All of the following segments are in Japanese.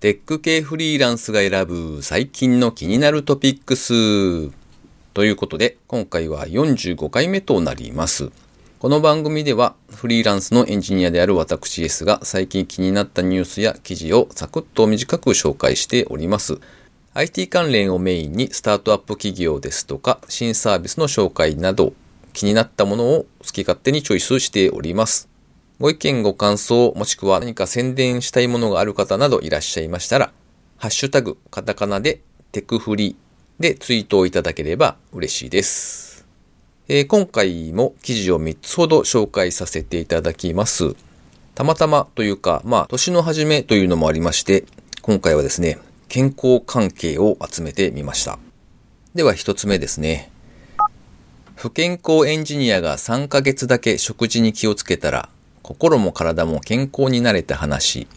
テック系フリーランスが選ぶ最近の気になるトピックス。ということで、今回は45回目となります。この番組ではフリーランスのエンジニアである私 S が最近気になったニュースや記事をサクッと短く紹介しております。IT 関連をメインにスタートアップ企業ですとか新サービスの紹介など気になったものを好き勝手にチョイスしております。ご意見ご感想もしくは何か宣伝したいものがある方などいらっしゃいましたら、ハッシュタグカタカナでテクフリでツイートをいただければ嬉しいです。えー、今回も記事を3つほど紹介させていただきます。たまたまというか、まあ、年の初めというのもありまして、今回はですね、健康関係を集めてみました。では1つ目ですね。不健康エンジニアが3ヶ月だけ食事に気をつけたら、心も体も健康になれた話、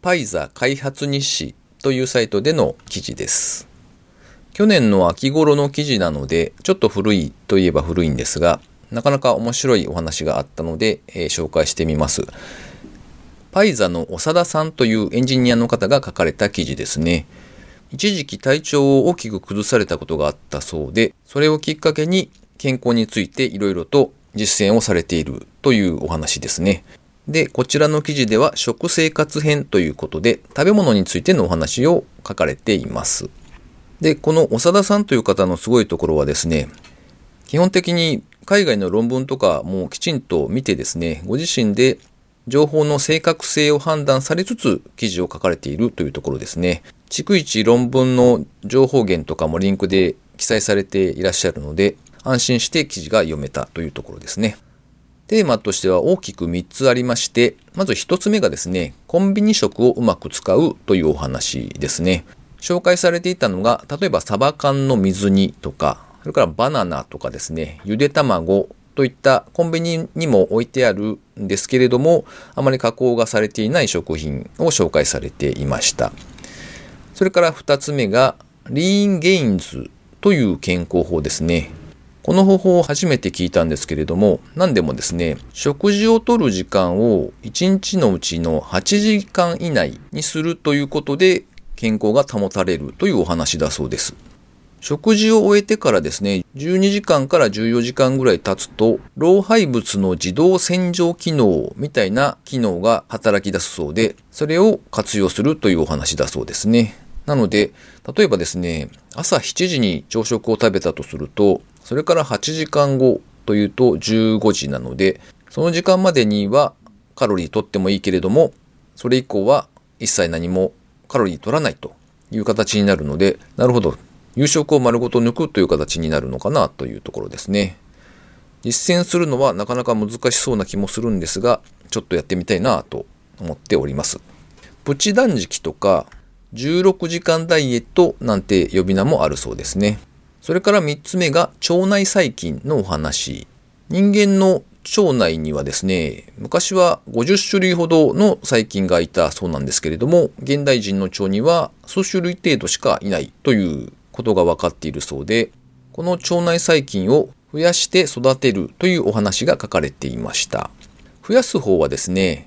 パイザ開発日誌というサイトでの記事です。去年の秋頃の記事なので、ちょっと古いといえば古いんですが、なかなか面白いお話があったので、えー、紹介してみます。パイザの長田さんというエンジニアの方が書かれた記事ですね。一時期体調を大きく崩されたことがあったそうで、それをきっかけに健康についていろいろと実践をされているというお話ですね。で、こちらの記事では食生活編ということで食べ物についてのお話を書かれています。で、この長田さんという方のすごいところはですね、基本的に海外の論文とかもきちんと見てですね、ご自身で情報の正確性を判断されつつ記事を書かれているというところですね。逐一論文の情報源とかもリンクで記載されていらっしゃるので、安心して記事が読めたというところですね。テーマとしては大きく3つありまして、まず1つ目がですね、コンビニ食をうまく使うというお話ですね。紹介されていたのが、例えばサバ缶の水煮とか、それからバナナとかですね、ゆで卵といったコンビニにも置いてあるんですけれども、あまり加工がされていない食品を紹介されていました。それから二つ目が、リーンゲインズという健康法ですね。この方法を初めて聞いたんですけれども、何でもですね、食事をとる時間を1日のうちの8時間以内にするということで健康が保たれるというお話だそうです。食事を終えてからですね、12時間から14時間ぐらい経つと、老廃物の自動洗浄機能みたいな機能が働き出すそうで、それを活用するというお話だそうですね。なので、例えばですね、朝7時に朝食を食べたとすると、それから8時間後というと15時なので、その時間までにはカロリー取ってもいいけれども、それ以降は一切何もカロリー取らないという形になるので、なるほど、夕食を丸ごと抜くという形になるのかなというところですね。実践するのはなかなか難しそうな気もするんですが、ちょっとやってみたいなと思っております。プチ断食とか、16時間ダイエットなんて呼び名もあるそうですね。それから3つ目が腸内細菌のお話。人間の腸内にはですね、昔は50種類ほどの細菌がいたそうなんですけれども、現代人の腸には数種類程度しかいないということが分かっているそうで、この腸内細菌を増やして育てるというお話が書かれていました。増やす方はですね、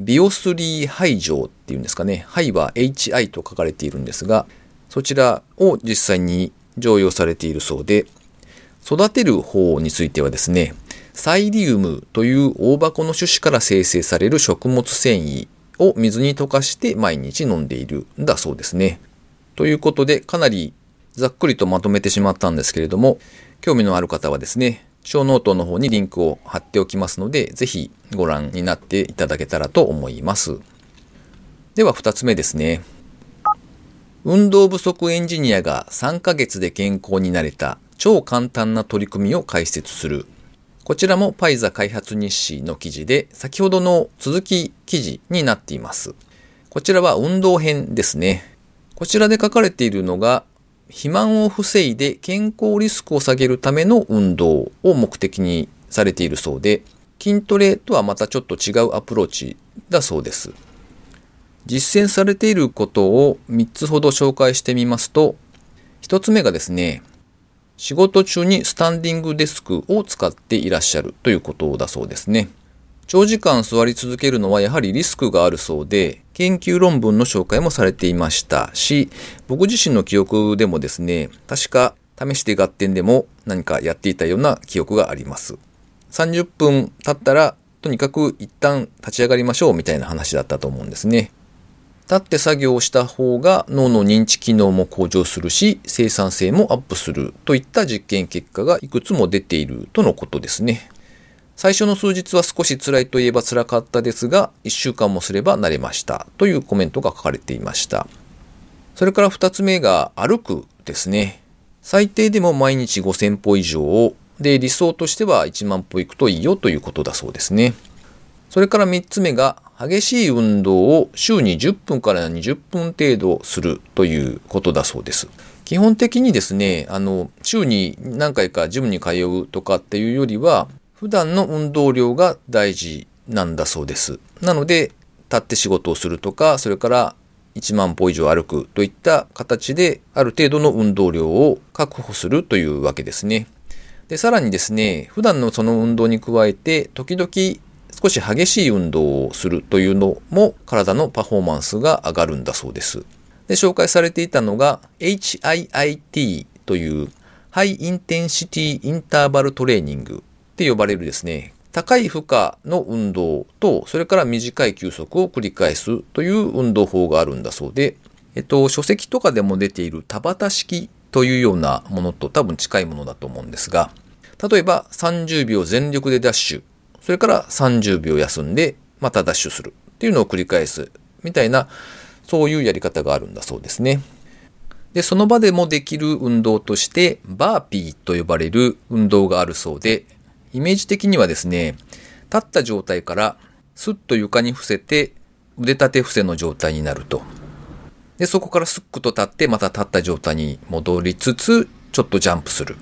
ビオスリー排除っていうんですかね、肺は HI と書かれているんですが、そちらを実際に常用されているそうで、育てる方についてはですね、サイリウムという大箱の種子から生成される食物繊維を水に溶かして毎日飲んでいるんだそうですね。ということで、かなりざっくりとまとめてしまったんですけれども、興味のある方はですね、ショーノートの方にリンクを貼っておきますので、ぜひご覧になっていただけたらと思います。では2つ目ですね。運動不足エンジニアが3ヶ月で健康になれた超簡単な取り組みを解説するこちらもパイザ開発日誌の記事で、先ほどの続き記事になっています。こちらは運動編ですね。こちらで書かれているのが、肥満を防いで健康リスクを下げるための運動を目的にされているそうで、筋トレとはまたちょっと違うアプローチだそうです。実践されていることを3つほど紹介してみますと、1つ目がですね、仕事中にスタンディングデスクを使っていらっしゃるということだそうですね。長時間座り続けるのはやはりリスクがあるそうで、研究論文の紹介もされていましたし、僕自身の記憶でもですね、確か試して合点でも何かやっていたような記憶があります。30分経ったら、とにかく一旦立ち上がりましょうみたいな話だったと思うんですね。立って作業をした方が脳の認知機能も向上するし、生産性もアップするといった実験結果がいくつも出ているとのことですね。最初の数日は少し辛いといえば辛かったですが、1週間もすれば慣れましたというコメントが書かれていました。それから2つ目が歩くですね。最低でも毎日5000歩以上をで、理想としては1万歩行くといいよということだそうですね。それから3つ目が激しい運動を週に10分から20分程度するということだそうです。基本的にですね、あの、週に何回かジムに通うとかっていうよりは、普段の運動量が大事なんだそうです。なので、立って仕事をするとか、それから1万歩以上歩くといった形で、ある程度の運動量を確保するというわけですね。で、さらにですね、普段のその運動に加えて、時々少し激しい運動をするというのも体のパフォーマンスが上がるんだそうです。で、紹介されていたのが HIIT というハイインテンシティインターバルトレーニングって呼ばれるですね、高い負荷の運動と、それから短い休息を繰り返すという運動法があるんだそうで、えっと、書籍とかでも出ている田畑式というようなものと多分近いものだと思うんですが、例えば30秒全力でダッシュそれから30秒休んで、またダッシュするっていうのを繰り返すみたいな、そういうやり方があるんだそうですね。で、その場でもできる運動として、バーピーと呼ばれる運動があるそうで、イメージ的にはですね、立った状態からスッと床に伏せて、腕立て伏せの状態になると。で、そこからスックと立ってまた立った状態に戻りつつ、ちょっとジャンプする。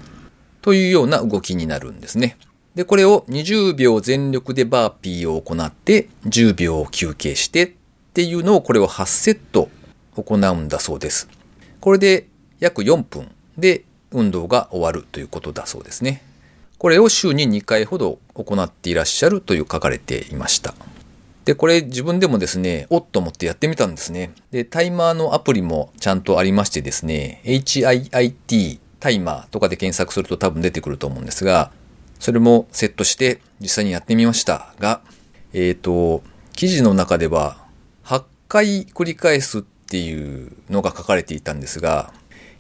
というような動きになるんですね。で、これを20秒全力でバーピーを行って10秒休憩してっていうのをこれを8セット行うんだそうです。これで約4分で運動が終わるということだそうですね。これを週に2回ほど行っていらっしゃるという書かれていました。で、これ自分でもですね、おっと思ってやってみたんですね。で、タイマーのアプリもちゃんとありましてですね、HIIT タイマーとかで検索すると多分出てくると思うんですが、それもセットして実際にやってみましたが、えっ、ー、と、記事の中では8回繰り返すっていうのが書かれていたんですが、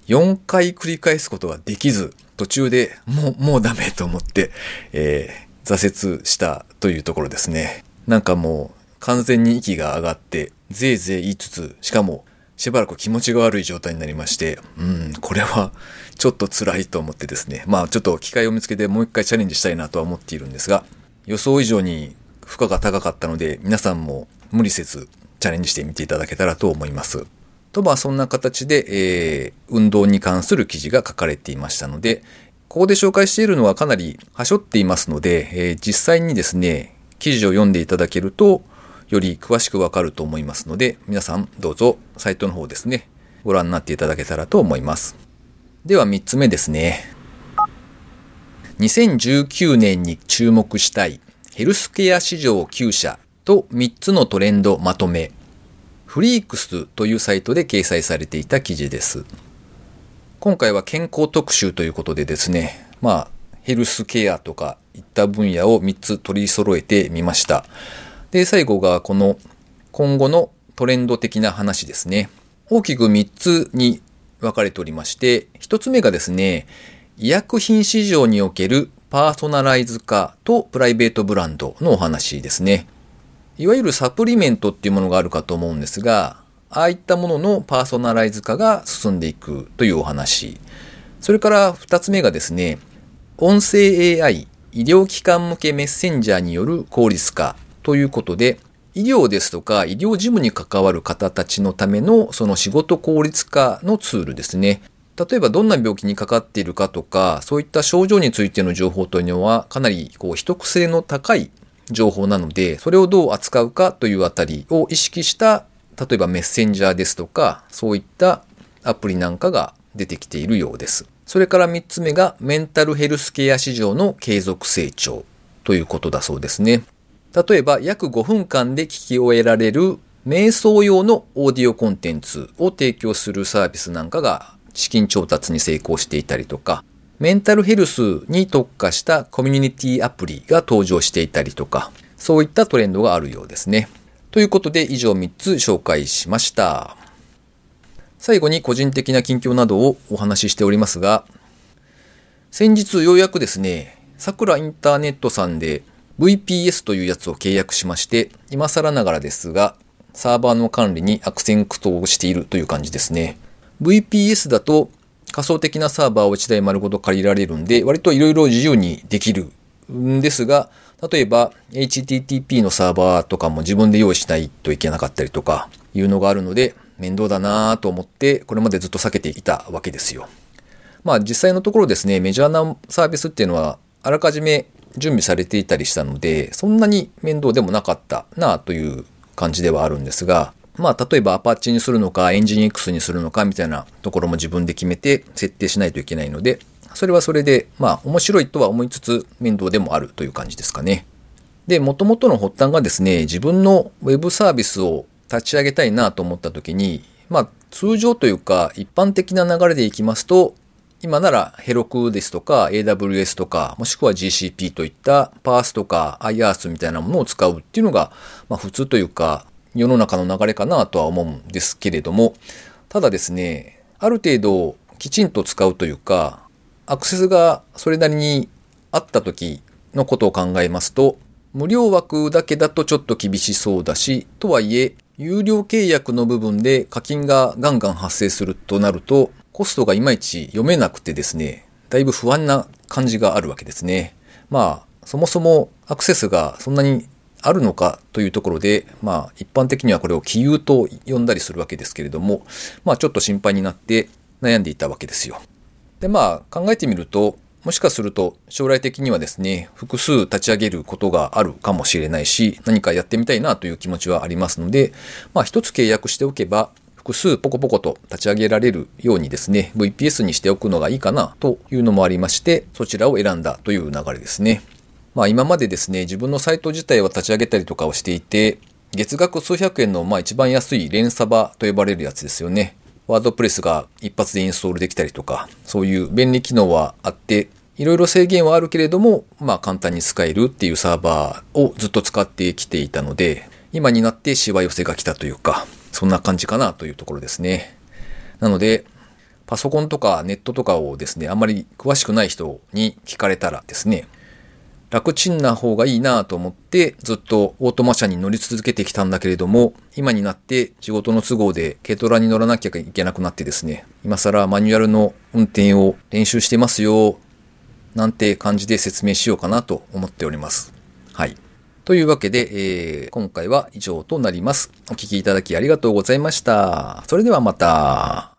4回繰り返すことができず、途中でもう、もうダメと思って、えー、挫折したというところですね。なんかもう完全に息が上がって、ぜいぜい言いつつ、しかもしばらく気持ちが悪い状態になりまして、うん、これはちょっと辛いと思ってですね、まあちょっと機会を見つけてもう一回チャレンジしたいなとは思っているんですが、予想以上に負荷が高かったので、皆さんも無理せずチャレンジしてみていただけたらと思います。とまあそんな形で、えー、運動に関する記事が書かれていましたので、ここで紹介しているのはかなりはしょっていますので、えー、実際にですね、記事を読んでいただけると、より詳しくわかると思いますので、皆さんどうぞサイトの方ですね、ご覧になっていただけたらと思います。では3つ目ですね。2019年に注目したいヘルスケア市場9社と3つのトレンドまとめ。フリークスというサイトで掲載されていた記事です。今回は健康特集ということでですね、まあ、ヘルスケアとかいった分野を3つ取り揃えてみました。で、最後がこの今後のトレンド的な話ですね。大きく3つに分かれておりまして、1つ目がですね、医薬品市場におけるパーソナライズ化とプライベートブランドのお話ですね。いわゆるサプリメントっていうものがあるかと思うんですが、ああいったもののパーソナライズ化が進んでいくというお話。それから2つ目がですね、音声 AI 医療機関向けメッセンジャーによる効率化ということで、医療ですとか医療事務に関わる方たちのためのその仕事効率化のツールですね。例えばどんな病気にかかっているかとか、そういった症状についての情報というのはかなりこう秘匿性の高い情報なので、それをどう扱うかというあたりを意識した、例えばメッセンジャーですとか、そういったアプリなんかが出てきているようです。それから3つ目がメンタルヘルスケア市場の継続成長ということだそうですね。例えば約5分間で聞き終えられる瞑想用のオーディオコンテンツを提供するサービスなんかが資金調達に成功していたりとか、メンタルヘルスに特化したコミュニティアプリが登場していたりとか、そういったトレンドがあるようですね。ということで以上3つ紹介しました。最後に個人的な近況などをお話ししておりますが、先日ようやくですね、桜インターネットさんで VPS というやつを契約しまして、今更ながらですが、サーバーの管理に悪戦苦闘しているという感じですね。VPS だと仮想的なサーバーを1台丸ごと借りられるんで、割と色々自由にできるんですが、例えば HTTP のサーバーとかも自分で用意しないといけなかったりとかいうのがあるので、面倒だなぁと思って、これまでずっと避けていたわけですよ。まあ実際のところですね、メジャーなサービスっていうのは、あらかじめ準備されていたりしたので、そんなに面倒でもなかったなという感じではあるんですが、まあ例えばアパッチにするのか、エンジン X にするのかみたいなところも自分で決めて設定しないといけないので、それはそれで、まあ面白いとは思いつつ面倒でもあるという感じですかね。で、元々の発端がですね、自分の Web サービスを立ち上げたいなと思った時に、まあ通常というか一般的な流れでいきますと、今ならヘロクですとか AWS とかもしくは GCP といったパースとか IaaS みたいなものを使うっていうのが、まあ、普通というか世の中の流れかなとは思うんですけれどもただですねある程度きちんと使うというかアクセスがそれなりにあった時のことを考えますと無料枠だけだとちょっと厳しそうだしとはいえ有料契約の部分で課金がガンガン発生するとなるとコストがいまいち読めなくてですね、だいぶ不安な感じがあるわけですね。まあ、そもそもアクセスがそんなにあるのかというところで、まあ、一般的にはこれを気有と呼んだりするわけですけれども、まあ、ちょっと心配になって悩んでいたわけですよ。で、まあ、考えてみると、もしかすると将来的にはですね、複数立ち上げることがあるかもしれないし、何かやってみたいなという気持ちはありますので、まあ一つ契約しておけば、複数ポコポコと立ち上げられるようにですね、VPS にしておくのがいいかなというのもありまして、そちらを選んだという流れですね。まあ今までですね、自分のサイト自体を立ち上げたりとかをしていて、月額数百円のまあ一番安い連サバと呼ばれるやつですよね。ワードプレスが一発でインストールできたりとか、そういう便利機能はあって、いろいろ制限はあるけれども、まあ簡単に使えるっていうサーバーをずっと使ってきていたので、今になってしわ寄せが来たというか、そんな感じかなというところですね。なので、パソコンとかネットとかをですね、あんまり詳しくない人に聞かれたらですね、楽ちんな方がいいなと思ってずっとオートマ車に乗り続けてきたんだけれども、今になって仕事の都合で軽トラに乗らなきゃいけなくなってですね、今更マニュアルの運転を練習してますよ、なんて感じで説明しようかなと思っております。はい。というわけで、えー、今回は以上となります。お聴きいただきありがとうございました。それではまた。